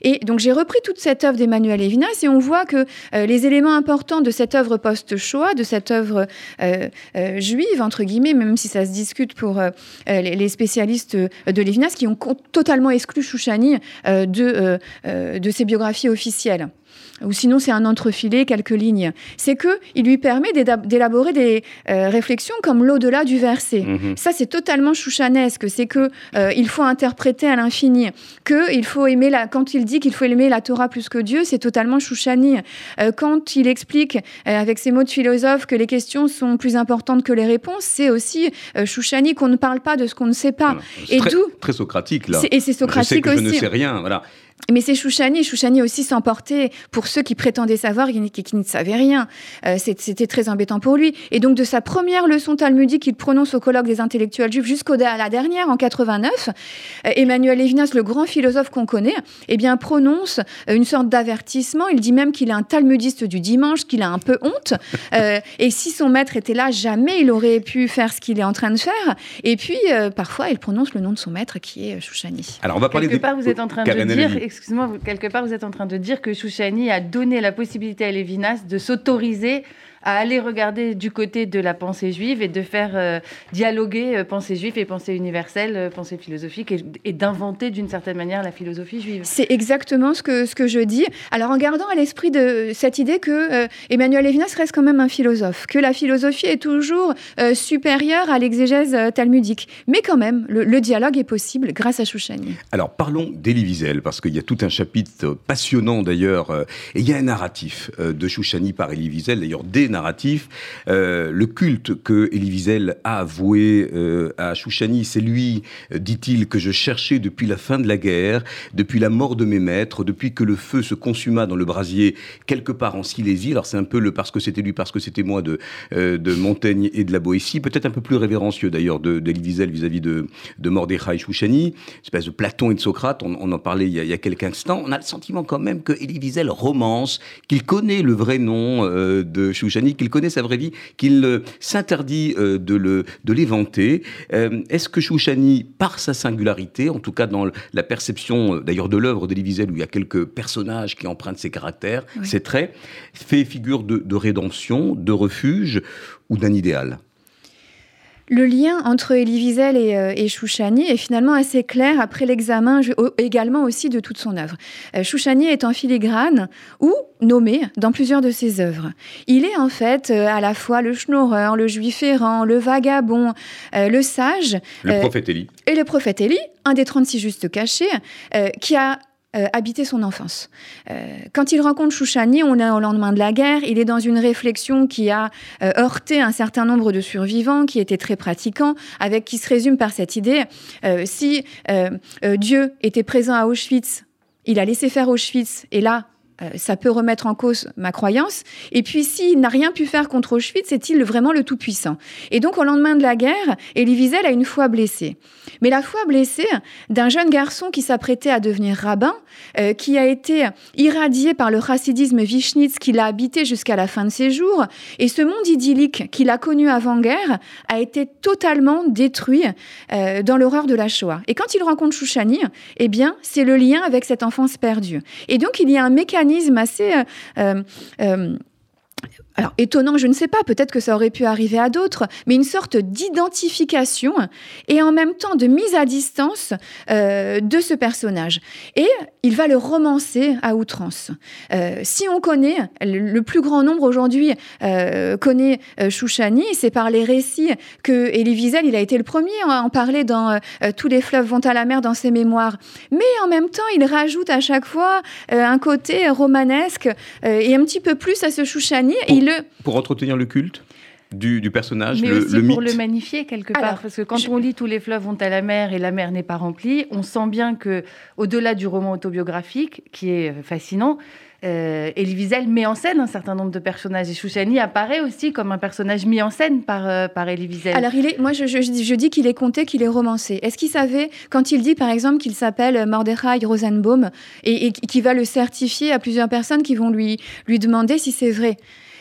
Et donc j'ai repris toute cette œuvre d'Emmanuel Lévinas et on voit que euh, les éléments importants de cette œuvre post-Shoah, de cette œuvre euh, juive, entre guillemets, même si ça se discute pour les spécialistes de Lévinas, qui ont totalement exclu Chouchani de ses biographies officielles ou sinon c'est un entrefilé, quelques lignes. C'est que il lui permet d'élaborer des euh, réflexions comme l'au-delà du verset. Mhm. Ça, c'est totalement chouchanesque. C'est que euh, il faut interpréter à l'infini. Que il faut aimer la. Quand il dit qu'il faut aimer la Torah plus que Dieu, c'est totalement chouchani. Euh, quand il explique avec ses mots de philosophe que les questions sont plus importantes que les réponses, c'est aussi chouchani qu'on ne parle pas de ce qu'on ne sait pas. Et très, très socratique là. Et c'est socratique je sais que Je ne sais rien. Voilà. Mais c'est Chouchani. Chouchani aussi s'emportait pour ceux qui prétendaient savoir et qui, ne savaient rien. Euh, c'était très embêtant pour lui. Et donc, de sa première leçon talmudique qu'il prononce au colloque des intellectuels juifs jusqu'à la dernière, en 89, euh, Emmanuel Levinas, le grand philosophe qu'on connaît, eh bien, prononce euh, une sorte d'avertissement. Il dit même qu'il est un talmudiste du dimanche, qu'il a un peu honte. et si son maître était là, jamais il aurait pu faire ce qu'il est en train de faire. Et puis, parfois, il prononce le nom de son maître, qui est Chouchani. Alors, on va parler Quelque part, vous êtes en train de dire excusez-moi, quelque part, vous êtes en train de dire que Chouchani a donné la possibilité à Lévinas de s'autoriser à aller regarder du côté de la pensée juive et de faire dialoguer pensée juive et pensée universelle, pensée philosophique, et, d'inventer d'une certaine manière la philosophie juive. C'est exactement ce que, ce que je dis. Alors en gardant à l'esprit de cette idée que Emmanuel Levinas reste quand même un philosophe, que la philosophie est toujours supérieure à l'exégèse talmudique. Mais quand même, le, dialogue est possible grâce à Chouchani. Alors parlons d'Elie Wiesel, parce qu'il y a tout un chapitre passionnant d'ailleurs, euh, et il y a un narratif euh, de Chouchani par Elie Wiesel, d'ailleurs des narratifs. Euh, le culte que Elie Wiesel a avoué à Chouchani, c'est lui, dit-il, que je cherchais depuis la fin de la guerre, depuis la mort de mes maîtres, depuis que le feu se consuma dans le brasier quelque part en Silésie. Alors c'est un peu le parce que c'était lui, parce que c'était moi de, de Montaigne et de la Boétie, peut-être un peu plus révérencieux d'ailleurs d'Elie Wiesel vis-à-vis de, de Mordechai Chouchani, espèce de Platon et de Socrate, on, en parlait il y, a, quelques instants, on a le sentiment quand même que Elie Wiesel romance, qu'il connaît le vrai nom euh, de Chouchani, qu'il connaît sa vraie vie, qu'il euh, s'interdit euh, de l'éventer. Est-ce que Chouchani, par sa singularité, en tout cas dans la perception d'ailleurs de l'œuvre d'Elie Wiesel, où il y a quelques personnages qui empruntent ses caractères, ses traits, fait figure de, de rédemption, de refuge ou d'un idéal? Le lien entre Elie Wiesel et, euh, et, Chouchani est finalement assez clair après l'examen également aussi de toute son œuvre. Euh, Chouchani est en filigrane ou nommé dans plusieurs de ses œuvres. Il est en fait euh, à la fois le schnorreur, le juif errant, le vagabond, le sage. Le prophète Élie. Et le prophète Élie, un des 36 justes cachés, qui a euh, habiter son enfance. Euh, quand il rencontre Chouchani, on est au lendemain de la guerre, il est dans une réflexion qui a euh, heurté un certain nombre de survivants qui étaient très pratiquants, avec qui se résume par cette idée si Dieu était présent à Auschwitz, il a laissé faire Auschwitz, et là, ça peut remettre en cause ma croyance. Et puis, s'il n'a rien pu faire contre Auschwitz, est-il vraiment le Tout-Puissant? Et donc, au lendemain de la guerre, Elie Wiesel a une foi blessée. Mais la foi blessée d'un jeune garçon qui s'apprêtait à devenir rabbin, euh, qui a été irradié par le chassidisme Vichnitz qui l'a habité jusqu'à la fin de ses jours. Et ce monde idyllique qu'il a connu avant-guerre a été totalement détruit euh, dans l'horreur de la Shoah. Et quand il rencontre Chouchani, eh bien, c'est le lien avec cette enfance perdue. Et donc, il y a un mécanisme assez euh, euh, euh, alors étonnant, je ne sais pas, peut-être que ça aurait pu arriver à d'autres, mais une sorte d'identification et en même temps de mise à distance euh, de ce personnage. Et il va le romancer à outrance. Euh, si on connaît, le, plus grand nombre aujourd'hui euh, connaît Chouchani, c'est par les récits que Elie Wiesel, il a été le premier à en parler dans Tous les fleuves vont à la mer dans ses mémoires. Mais en même temps, il rajoute à chaque fois un côté romanesque et un petit peu plus à ce Chouchani. Pour entretenir le culte du, personnage, Mais le, aussi pour le magnifier quelque part, parce que quand on lit tous les fleuves vont à la mer et la mer n'est pas remplie, on sent bien que au-delà du roman autobiographique, qui est fascinant, euh, Elie Wiesel met en scène un certain nombre de personnages. Et Chouchani apparaît aussi comme un personnage mis en scène par, euh, par Elie Wiesel. Alors, il est, moi, je, je, je dis qu'il est compté, qu'il est romancé. Est-ce qu'il savait, quand il dit, par exemple, qu'il s'appelle Mordechai Rosenbaum, et, et qu'il va le certifier à plusieurs personnes qui vont lui, lui demander si c'est vrai?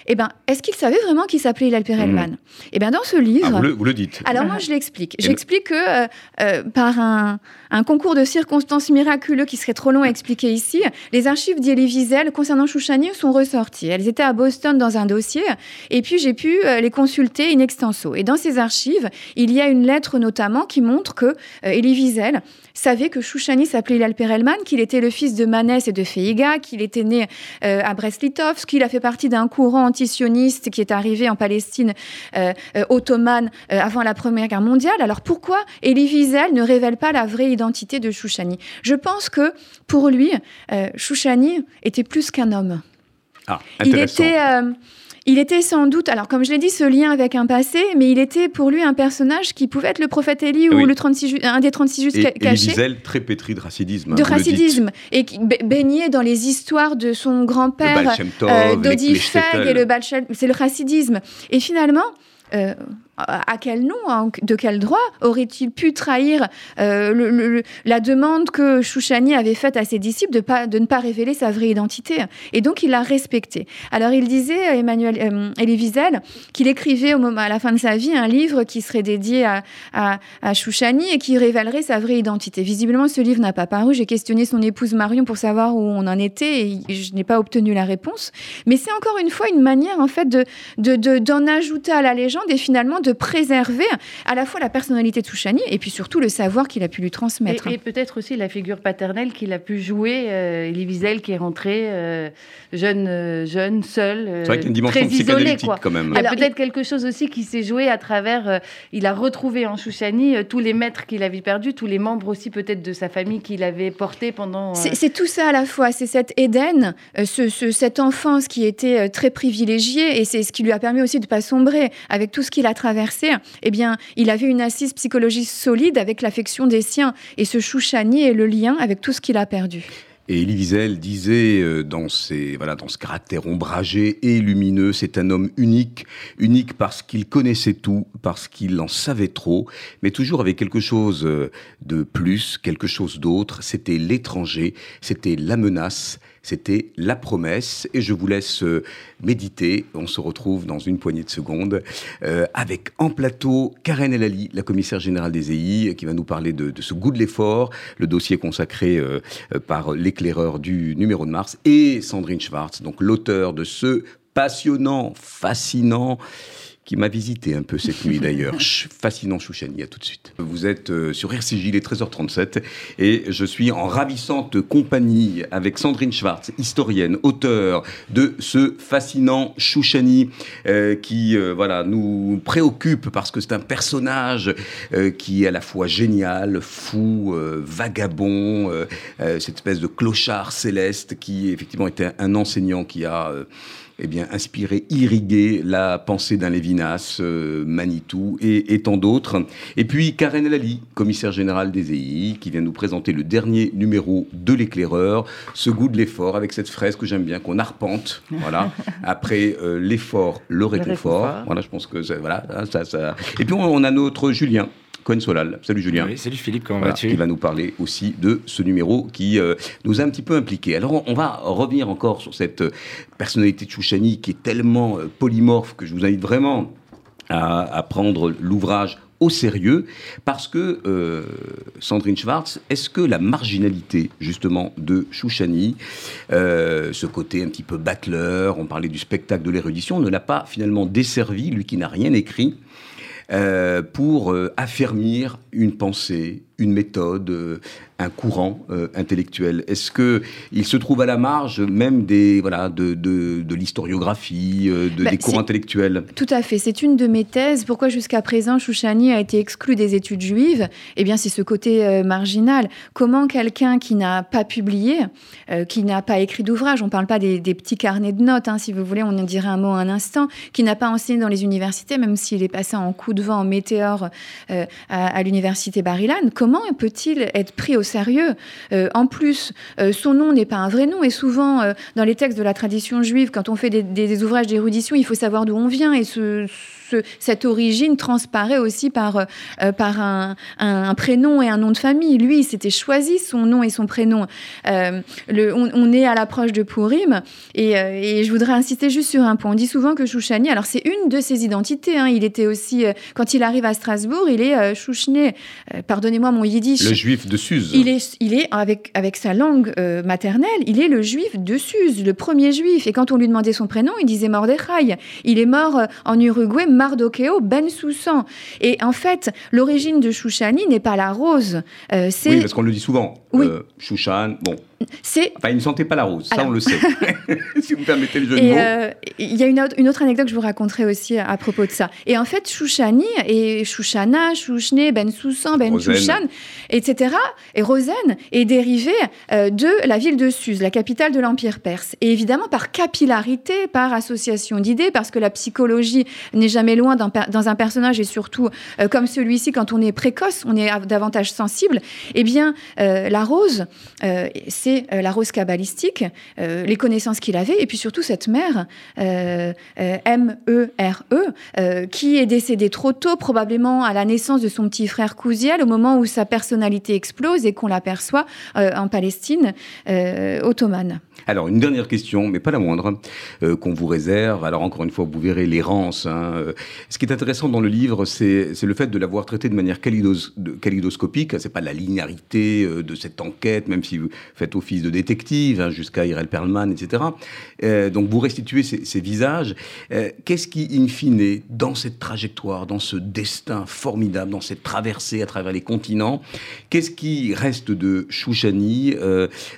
Eh ben, est-ce qu'il savait vraiment qu'il s'appelait Hilal Perelman mmh. Eh bien, dans ce livre... Ah, vous, le, dites. Alors moi, je l'explique. J'explique que euh, euh, par un, concours de circonstances miraculeux qui serait trop long à expliquer ici, les archives d'Elie Wiesel concernant Chouchani sont ressorties. Elles étaient à Boston dans un dossier, et puis j'ai pu euh, les consulter in extenso. Et dans ces archives, il y a une lettre notamment qui montre que Elie Wiesel savait que Chouchani s'appelait Hilal Perelman, qu'il était le fils de Manès et de Feiga, qu'il était né à Brest-Litovsk, qu'il a fait partie d'un courant antisioniste qui est arrivé en Palestine euh, euh, ottomane euh, avant la Première Guerre mondiale. Alors pourquoi Elie Wiesel ne révèle pas la vraie identité de Chouchani? Je pense que pour lui, Chouchani était plus qu'un homme. Ah, il était il était sans doute, alors comme je l'ai dit, ce lien avec un passé, mais il était pour lui un personnage qui pouvait être le prophète Élie ou le 36 un des 36 justes cachés. Très pétri de racidisme. De racidisme, et baignait dans les histoires de son grand-père, euh, Dodi Feg et le C'est le racidisme. Et finalement, euh, à quel nom, de quel droit aurait-il pu trahir euh, la demande que Chouchani avait faite à ses disciples de, ne pas révéler sa vraie identité? Et donc il l'a respecté. Alors il disait, Emmanuel euh, Elie Wiesel, qu'il écrivait au moment, à la fin de sa vie un livre qui serait dédié à, à, Chouchani et qui révélerait sa vraie identité. Visiblement, ce livre n'a pas paru. J'ai questionné son épouse Marion pour savoir où on en était et je n'ai pas obtenu la réponse. Mais c'est encore une fois une manière en fait de, d'en de, ajouter à la légende et finalement de préserver à la fois la personnalité de Souchani et puis surtout le savoir qu'il a pu lui transmettre. Et, peut-être aussi la figure paternelle qu'il a pu jouer, euh, Elie Wiesel qui est rentré euh, jeune, euh, jeune, seul, euh, C'est vrai qu'il y a une dimension isolé, quoi. quand même. Il y a peut-être quelque chose aussi qui s'est joué à travers, il a retrouvé en Chouchani tous les maîtres qu'il avait perdus, tous les membres aussi peut-être de sa famille qu'il avait porté pendant... C'est tout ça à la fois, c'est cet Éden, ce, cette enfance qui était très privilégiée et c'est ce qui lui a permis aussi de ne pas sombrer avec tout ce qu'il a traversé, eh bien, il avait une assise psychologique solide avec l'affection des siens. Et ce Chouchani est le lien avec tout ce qu'il a perdu. Et Elie Wiesel disait euh, dans, voilà, dans ce caractère ombragé et lumineux, c'est un homme unique, unique parce qu'il connaissait tout, parce qu'il en savait trop, mais toujours avec quelque chose euh, de plus, quelque chose d'autre. C'était l'étranger, c'était la menace, c'était la promesse. Et je vous laisse euh, méditer. On se retrouve dans une poignée de secondes euh, avec en plateau Karen Elali, la commissaire générale des EI, qui va nous parler de, ce goût de l'effort, le dossier consacré euh, par l'éclaireur du numéro de mars, et Sandrine Schwartz, donc l'auteur de ce passionnant, fascinant qui m'a visité un peu cette nuit d'ailleurs. Fascinant Chouchani, à tout de suite. Vous êtes euh, sur RCJ, il est 13h37, et je suis en ravissante compagnie avec Sandrine Schwartz, historienne, auteure de ce fascinant Chouchani, euh, qui euh, voilà, nous préoccupe parce que c'est un personnage qui est à la fois génial, fou, vagabond, cette espèce de clochard céleste qui effectivement était un enseignant qui a eh bien, inspiré, irrigué la pensée d'un Lévinas, euh, Manitou et, tant d'autres. Et puis Karen Lali, commissaire général des EI, qui vient nous présenter le dernier numéro de l'éclaireur, ce goût de l'effort avec cette fresque que j'aime bien, qu'on arpente. Voilà. Après euh, l'effort, le réconfort. Voilà, je pense que voilà, ça, ça. Et puis on a notre Julien Cohen Solal. Salut Julien. Oui, salut Philippe, comment vas-tu Qui va nous parler aussi de ce numéro qui euh, nous a un petit peu impliqués. Alors on, va revenir encore sur cette euh, personnalité de Chouchani qui est tellement euh, polymorphe que je vous invite vraiment à, prendre l'ouvrage au sérieux parce que Sandrine Schwartz, est-ce que la marginalité justement de Chouchani, ce côté un petit peu battleur, on parlait du spectacle de l'érudition, ne l'a pas finalement desservi, lui qui n'a rien écrit, pour euh, affermir une pensée, une méthode, euh, un courant euh, intellectuel Est-ce que il se trouve à la marge même des voilà de, de, l'historiographie, euh, de, bah, des courants intellectuels? Tout à fait. C'est une de mes thèses. Pourquoi jusqu'à présent Chouchani a été exclu des études juives? Eh bien, c'est ce côté marginal. Comment quelqu'un qui n'a pas publié, qui n'a pas écrit d'ouvrage, on ne parle pas des, petits carnets de notes, hein, si vous voulez, on en dirait un mot un instant, qui n'a pas enseigné dans les universités, même s'il est passé en coup de vent, en météore à, à l'université Barilan, comment peut-il être pris au sérieux euh, En plus, euh, son nom n'est pas un vrai nom et souvent euh, dans les textes de la tradition juive, quand on fait des, des ouvrages d'érudition, il faut savoir d'où on vient et ce, cette origine transparaît aussi par, euh, par un, prénom et un nom de famille. Lui, il s'était choisi son nom et son prénom. Euh, le, on, est à l'approche de Purim et, euh, et, je voudrais insister juste sur un point. On dit souvent que Chouchani, alors c'est une de ses identités. Hein. il était aussi, quand il arrive à Strasbourg, il est Chouchné. Pardonnez-moi mon yiddish. Le juif de Suse. Il est, il est avec, avec sa langue maternelle, il est le juif de Suse, le premier juif. Et quand on lui demandait son prénom, il disait Mordechai. Il est mort en Uruguay, Mardocheo Ben Soussan. Et en fait, l'origine de Chouchani n'est pas la rose. Euh, oui, parce qu'on le dit souvent. Oui. Euh, Chouchan, bon, Enfin, il ne sentait pas la rose, ça on le sait. si vous permettez le jeu de mots. Euh, il y a une autre, une autre, anecdote que je vous raconterai aussi à propos de ça. Et en fait, Chouchani et Chouchana, Chouchné, Ben Soussan, Ben Chouchan, etc., et Rosen est dérivé euh, de la ville de Suse, la capitale de l'Empire perse. Et évidemment, par capillarité, par association d'idées, parce que la psychologie n'est jamais loin dans, dans, un personnage, et surtout, comme celui-ci, quand on est précoce, on est davantage sensible, eh bien, la rose, c'est c'est la rose kabbalistique, les connaissances qu'il avait, et puis surtout cette mère, M-E-R-E, qui est décédée trop tôt, probablement à la naissance de son petit frère Kouziel, au moment où sa personnalité explose et qu'on l'aperçoit en Palestine ottomane. Alors, une dernière question, mais pas la moindre, euh, qu'on vous réserve. Alors, encore une fois, vous verrez l'errance. Hein. Euh, ce qui est intéressant dans le livre, c'est le fait de l'avoir traité de manière kaleidos, kaléidoscopique. C'est pas la linéarité euh, de cette enquête, même si vous faites office de détective, hein, jusqu'à Irel Perlman, etc. donc, vous restituez ces, ces visages. Qu'est-ce qui, in fine, dans cette trajectoire, dans ce destin formidable, dans cette traversée à travers les continents, qu'est-ce qui reste de Chouchani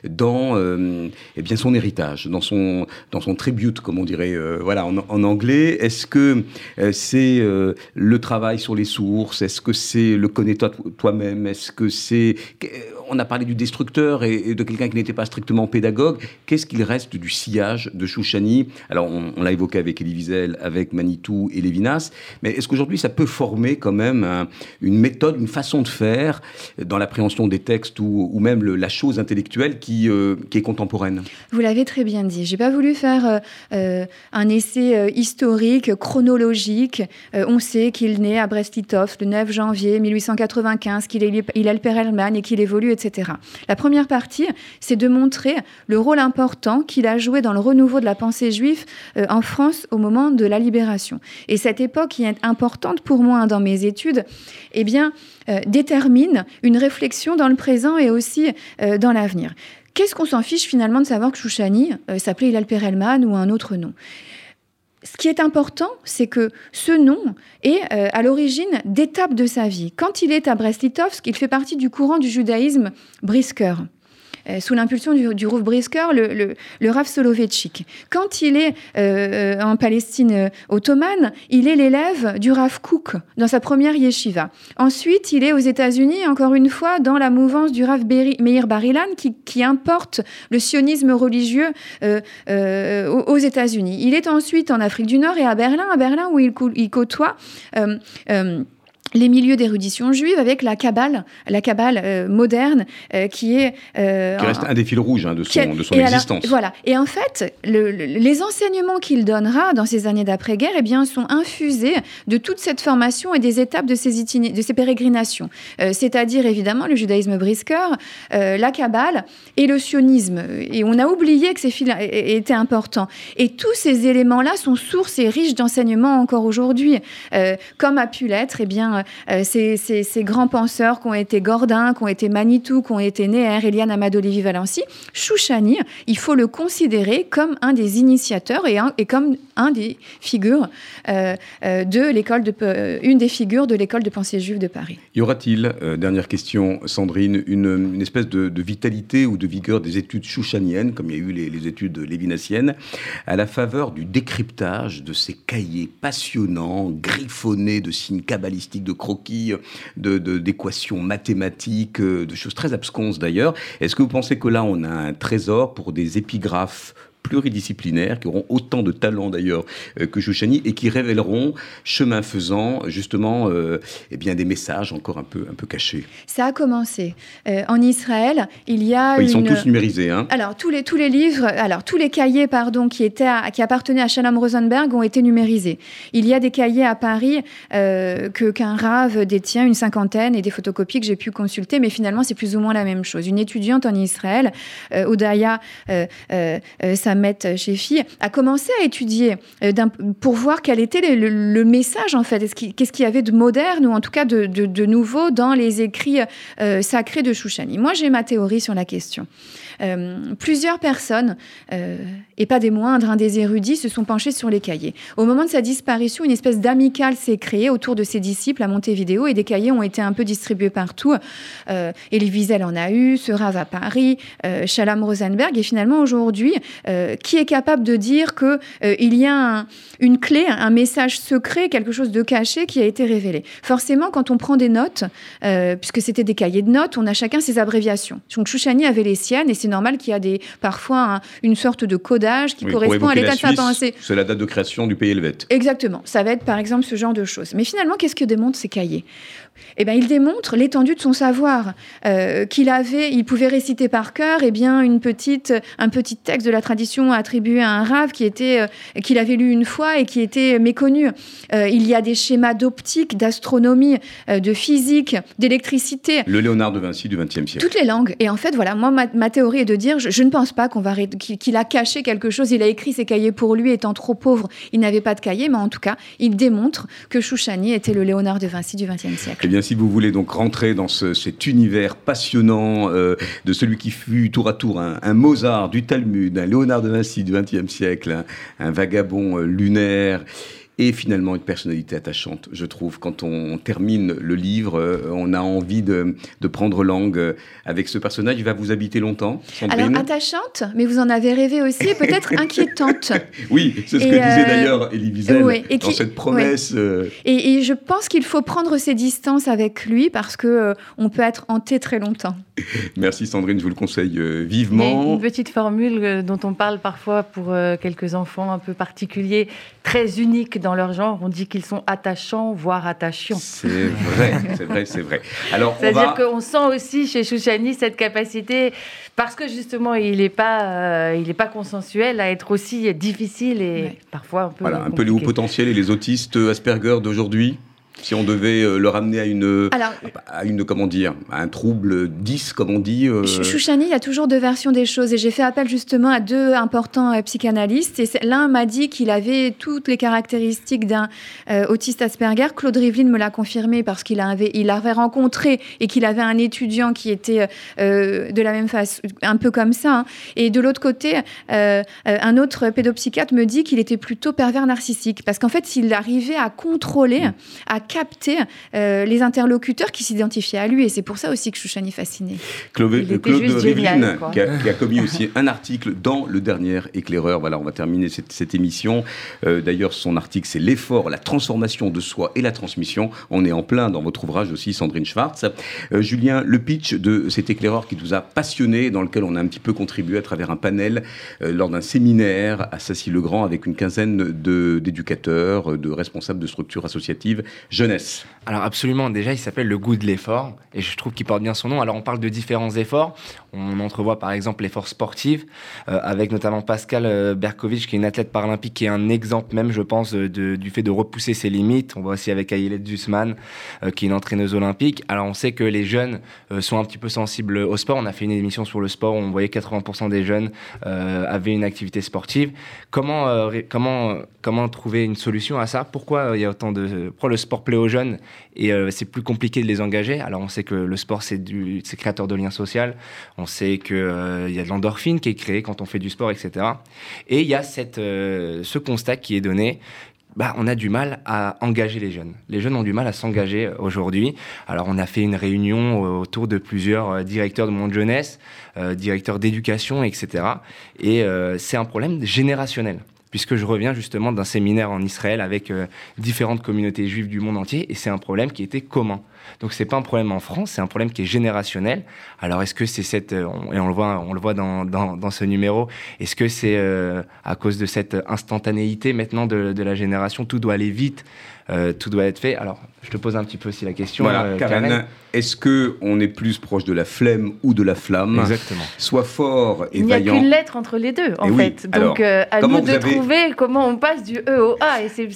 dans eh bien, son héritage, dans son, dans son tribute, comme on dirait euh, voilà, en, anglais. Est-ce que euh, c'est euh, le travail sur les sources? Est-ce que c'est le connais-toi toi-même? Est-ce que c'est on a parlé du destructeur et, de quelqu'un qui n'était pas strictement pédagogue. Qu'est-ce qu'il reste du sillage de Chouchani Alors, on, l'a évoqué avec Elie Wiesel, avec Manitou et Lévinas, mais est-ce qu'aujourd'hui, ça peut former quand même une méthode, une façon de faire dans l'appréhension des textes ou, même la chose intellectuelle qui, qui est contemporaine? Vous l'avez très bien dit. J'ai pas voulu faire euh, euh, un essai historique, chronologique. on sait qu'il naît à Brest-Litovsk le 9 janvier 1895, qu'il est, il le père et qu'il évolue etc. La première partie, c'est de montrer le rôle important qu'il a joué dans le renouveau de la pensée juive euh, en France au moment de la libération. Et cette époque qui est importante pour moi dans mes études, eh bien, euh, détermine une réflexion dans le présent et aussi euh, dans l'avenir. Qu'est-ce qu'on s'en fiche finalement de savoir que Chouchani s'appelait Hilal Perelman ou un autre nom? Ce qui est important, c'est que ce nom est euh, à l'origine d'étapes de sa vie. Quand il est à Brest-Litovsk, il fait partie du courant du judaïsme Brisker. Euh, sous l'impulsion du, du Brisker, le, le, Rav Soloveitchik. Quand il est euh, en Palestine euh, ottomane, il est l'élève du Rav Kook dans sa première yeshiva. Ensuite, il est aux États-Unis, encore une fois, dans la mouvance du Rav Meir Barilan qui, importe le sionisme religieux aux États-Unis. Il est ensuite en Afrique du Nord et à Berlin, à Berlin où il côtoie les milieux d'érudition juive avec la Kabbale, la Kabbale euh, moderne, euh, qui est... Euh, qui reste un des fils rouges hein, de son, de son existence. voilà. Et en fait, les enseignements qu'il donnera dans ces années d'après-guerre eh bien, sont infusés de toute cette formation et des étapes de ces, de ces pérégrinations. C'est-à-dire, évidemment, le judaïsme brisker, la Kabbale et le sionisme. Et on a oublié que ces fils étaient importants. Et tous ces éléments-là sont sources et riches d'enseignements encore aujourd'hui, comme a pu l'être, eh bien, euh, ces, grands penseurs qui ont été Gordin, qui ont été Manitou, qui ont été Néer, Eliane Amadou Lévy Valency, Chouchani, il faut le considérer comme un des initiateurs et, comme un des figures euh, euh, de l'école une des figures de l'école de pensée juive de Paris. Y aura-t-il, dernière question, Sandrine, une, espèce de, vitalité ou de vigueur des études chouchaniennes, comme il y a eu les, les études lévinassiennes, à la faveur du décryptage de ces cahiers passionnants, griffonnés de signes kabbalistiques de croquis, d'équations mathématiques, euh, de choses très absconses d'ailleurs. Est-ce que vous pensez que là, on a un trésor pour des épigraphes pluridisciplinaires, qui auront autant de talent d'ailleurs euh, que Chouchani, et qui révéleront, chemin faisant, justement, euh, eh bien, des messages encore un peu, un peu cachés. Ça a commencé. Euh, en Israël, il y a. Ils sont tous numérisés. Hein. Alors, tous les, tous les livres, alors, tous les cahiers, pardon, qui, étaient qui appartenaient à Shalom Rosenberg ont été numérisés. Il y a des cahiers à Paris que qu'un rave détient, une cinquantaine, et des photocopies que j'ai pu consulter, mais finalement, c'est plus ou moins la même chose. Une étudiante en Israël, Odaya, ça mettre chez Filles, a commencé à étudier euh, pour voir quel était le, message en fait, qu'est-ce qu'il y avait de moderne ou en tout cas de, nouveau dans les écrits euh, sacrés de Chouchani. Moi, j'ai ma théorie sur la question. Euh, plusieurs personnes, euh, et pas des moindres, hein, des érudits, se sont penchés sur les cahiers. Au moment de sa disparition, une espèce d'amicale s'est créée autour de ses disciples à Montevideo et des cahiers ont été un peu distribués partout. Euh, Elie Wiesel en a eu, Serav à Paris, euh, Shalom Rosenberg. Et finalement, aujourd'hui, qui est capable de dire qu'il il y a une clé, un message secret, quelque chose de caché qui a été révélé? Forcément, quand on prend des notes, puisque c'était des cahiers de notes, on a chacun ses abréviations. Donc Chouchani avait les siennes et c'est normal qu'il y a des, parfois une sorte de codage qui correspond à l'état de sa pensée. C'est la date de création du pays helvète. Exactement. Ça va être par exemple ce genre de choses. Mais finalement, qu'est-ce que démontrent ces cahiers? Eh bien, il démontre l'étendue de son savoir, euh, qu'il avait, il pouvait réciter par cœur, eh bien, une petite, un petit texte de la tradition attribué à un rave qui était, euh, qu'il avait lu une fois et qui était méconnu. Euh, il y a des schémas d'optique, d'astronomie, de physique, d'électricité. Le Léonard de Vinci du XXe siècle. Toutes les langues. Et en fait, voilà, moi, ma, théorie est de dire, je, ne pense pas qu'on va qu'il a caché quelque chose. Il a écrit ses cahiers pour lui, étant trop pauvre, il n'avait pas de cahier, mais en tout cas, il démontre que Chouchani était le Léonard de Vinci du XXe siècle. Eh bien, si vous voulez donc rentrer dans cet univers passionnant euh, de celui qui fut tour à tour un, Mozart du Talmud, un Léonard de Vinci du XXe siècle, un, vagabond euh, lunaire, et finalement une personnalité attachante, je trouve. Quand on termine le livre, euh, on a envie de, de, prendre langue euh, avec ce personnage. Il va vous habiter longtemps, Sandrine Alors, attachante, mais vous en avez rêvé aussi, peut-être inquiétante. oui, c'est ce que disait euh, d'ailleurs Elie Wiesel dans cette promesse. Et, je pense qu'il faut prendre ses distances avec lui parce que on peut être hanté très longtemps. Merci Sandrine, je vous le conseille vivement. une petite formule dont on parle parfois pour quelques enfants un peu particuliers, très unique dans leur genre, on dit qu'ils sont attachants, voire attachants. C'est vrai, c'est vrai, c'est vrai. Alors, c'est-à-dire qu'on sent aussi chez Chouchani cette capacité, parce que justement il n'est pas, euh, il est pas consensuel, à être aussi difficile et parfois un peu. Voilà, un peu les hauts potentiels et les autistes Asperger d'aujourd'hui si on devait euh, le ramener à une, à une comment dire, à un trouble 10, comme on dit euh... Chouchani, il y a toujours deux versions des choses. Et j'ai fait appel justement à deux importants euh, psychanalystes. Et l'un m'a dit qu'il avait toutes les caractéristiques d'un euh, autiste Asperger. Claude Rivlin me l'a confirmé parce qu'il avait, il avait rencontré et qu'il avait un étudiant qui était de la même façon, un peu comme ça. Hein. Et de l'autre côté, un autre pédopsychiatre me dit qu'il était plutôt pervers narcissique. Parce qu'en fait, s'il arrivait à contrôler, mmh. à capter euh, les interlocuteurs qui s'identifiaient à lui. Et c'est pour ça aussi que Chouchani fasciné. Claude, Rivlin, qui, a, commis aussi un article dans Le Dernier Éclaireur. Voilà, on va terminer cette, émission. Euh, d'ailleurs, son article, c'est L'effort, la transformation de soi et la transmission. On est en plein dans votre ouvrage aussi, Sandrine Schwartz. Euh, Julien, le pitch de cet éclaireur qui nous a passionné, dans lequel on a un petit peu contribué à travers un panel lors d'un séminaire à Sassy-le-Grand avec une quinzaine d'éducateurs, de, responsables de structures associatives Alors absolument, déjà il s'appelle le goût de l'effort et je trouve qu'il porte bien son nom. Alors on parle de différents efforts, on entrevoit par exemple l'effort sportif euh, avec notamment Pascal euh, Berkovic qui est une athlète paralympique qui est un exemple même je pense du fait de repousser ses limites. On voit aussi avec Ayelet Zussman euh, qui est une entraîneuse olympique. Alors on sait que les jeunes sont un petit peu sensibles au sport. On a fait une émission sur le sport où on voyait 80% des jeunes avaient une activité sportive. Comment, comment, comment trouver une solution à ça? Pourquoi il y a autant de... Pourquoi le sport plaît aux jeunes et euh, c'est plus compliqué de les engager. Alors on sait que le sport c'est créateur de liens sociaux. On sait que euh, y a de l'endorphine qui est créée quand on fait du sport, etc. Et il y a cette euh, ce constat qui est donné. Bah, on a du mal à engager les jeunes. Les jeunes ont du mal à s'engager aujourd'hui. Alors, on a fait une réunion autour de plusieurs directeurs de monde jeunesse, directeurs d'éducation, etc. Et c'est un problème générationnel puisque je reviens justement d'un séminaire en Israël avec euh, différentes communautés juives du monde entier, et c'est un problème qui était commun. Donc c'est pas un problème en France, c'est un problème qui est générationnel. Alors est-ce que c'est cette euh, et on le voit, on le voit dans, ce numéro, est-ce que c'est euh, à cause de cette instantanéité maintenant de la génération, tout doit aller vite, tout doit être fait. Alors je te pose un petit peu aussi la question. Voilà, Karen est-ce que on est plus proche de la flemme ou de la flamme? Exactement. Soit fort et vaillant. Il n'y a qu'une lettre entre les deux, en fait. Donc, euh, à nous de trouver comment on passe du E au A. Et c'est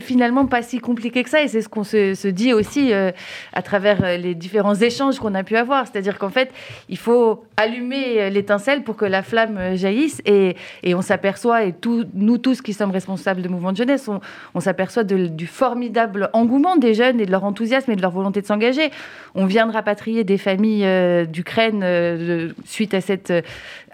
finalement pas si compliqué que ça. Et c'est ce qu'on se, dit aussi euh, à travers euh, les différents échanges qu'on a pu avoir. C'est-à-dire qu'en fait, il faut allumer l'étincelle pour que la flamme jaillisse. Et, et on s'aperçoit, et tout, nous tous qui sommes responsables de mouvements de jeunesse, on, on s'aperçoit du formidable engouement des jeunes et de leur enthousiasme et de leur volonté de s'engager. On vient de rapatrier des familles euh, d'Ukraine euh, suite à cette,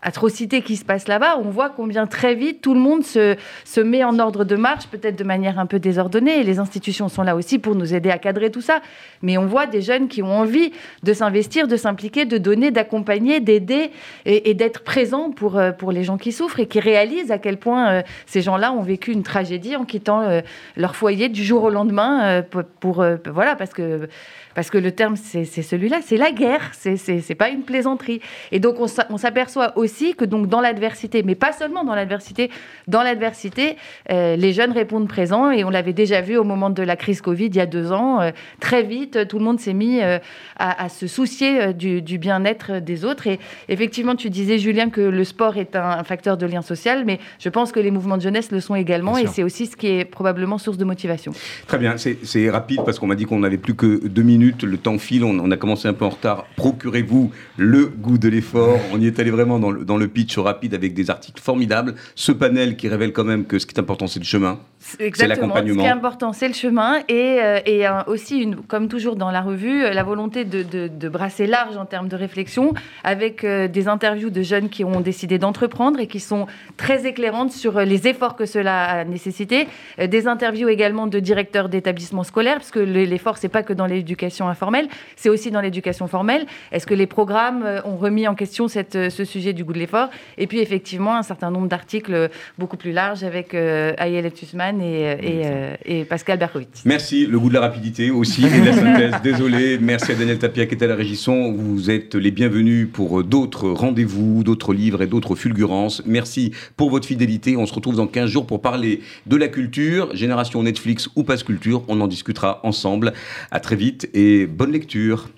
atrocités qui se passent là-bas, on voit combien très vite tout le monde se, se met en ordre de marche, peut-être de manière un peu désordonnée. Et les institutions sont là aussi pour nous aider à cadrer tout ça. Mais on voit des jeunes qui ont envie de s'investir, de s'impliquer, de donner, d'accompagner, d'aider et, d'être présents pour, euh, pour les gens qui souffrent et qui réalisent à quel point euh, ces gens-là ont vécu une tragédie en quittant euh, leur foyer du jour au lendemain pour, voilà parce que parce que le terme, c'est celui-là, c'est la guerre, c'est pas une plaisanterie. Et donc, on s'aperçoit aussi que donc dans l'adversité, mais pas seulement dans l'adversité, dans l'adversité, euh, les jeunes répondent présents, et on l'avait déjà vu au moment de la crise Covid il y a deux ans, euh, très vite, tout le monde s'est mis euh, à, se soucier du, bien-être des autres. Et effectivement, tu disais, Julien, que le sport est un, facteur de lien social, mais je pense que les mouvements de jeunesse le sont également, et c'est aussi ce qui est probablement source de motivation. Très bien, c'est rapide parce qu'on m'a dit qu'on n'avait plus que deux minutes le temps file, on, a commencé un peu en retard. Procurez-vous le goût de l'effort. On y est allé vraiment dans le, dans le pitch rapide avec des articles formidables. Ce panel qui révèle quand même que ce qui est important, c'est le chemin. C'est l'accompagnement. Ce qui est important, c'est le chemin et, euh, et aussi, une, comme toujours dans la revue, euh, la volonté de, de, brasser large en termes de réflexion avec euh, des interviews de jeunes qui ont décidé d'entreprendre et qui sont très éclairantes sur les efforts que cela a nécessité. des interviews également de directeurs d'établissements scolaires, parce que l'effort, c'est pas que dans l'éducation informelle, c'est aussi dans l'éducation formelle. Est-ce que les programmes ont remis en question cette, ce sujet du goût de l'effort? Et puis, effectivement, un certain nombre d'articles beaucoup plus larges avec Ayel Tusman et, euh, et, Pascal Berkowitz. Merci, le goût de la rapidité aussi et de la synthèse. Désolé, merci à Daniel Tapia qui était à la régisson. Vous êtes les bienvenus pour d'autres rendez-vous, d'autres livres et d'autres fulgurances. Merci pour votre fidélité. On se retrouve dans 15 jours pour parler de la culture, génération Netflix ou Passe Culture. On en discutera ensemble. À très vite et bonne lecture.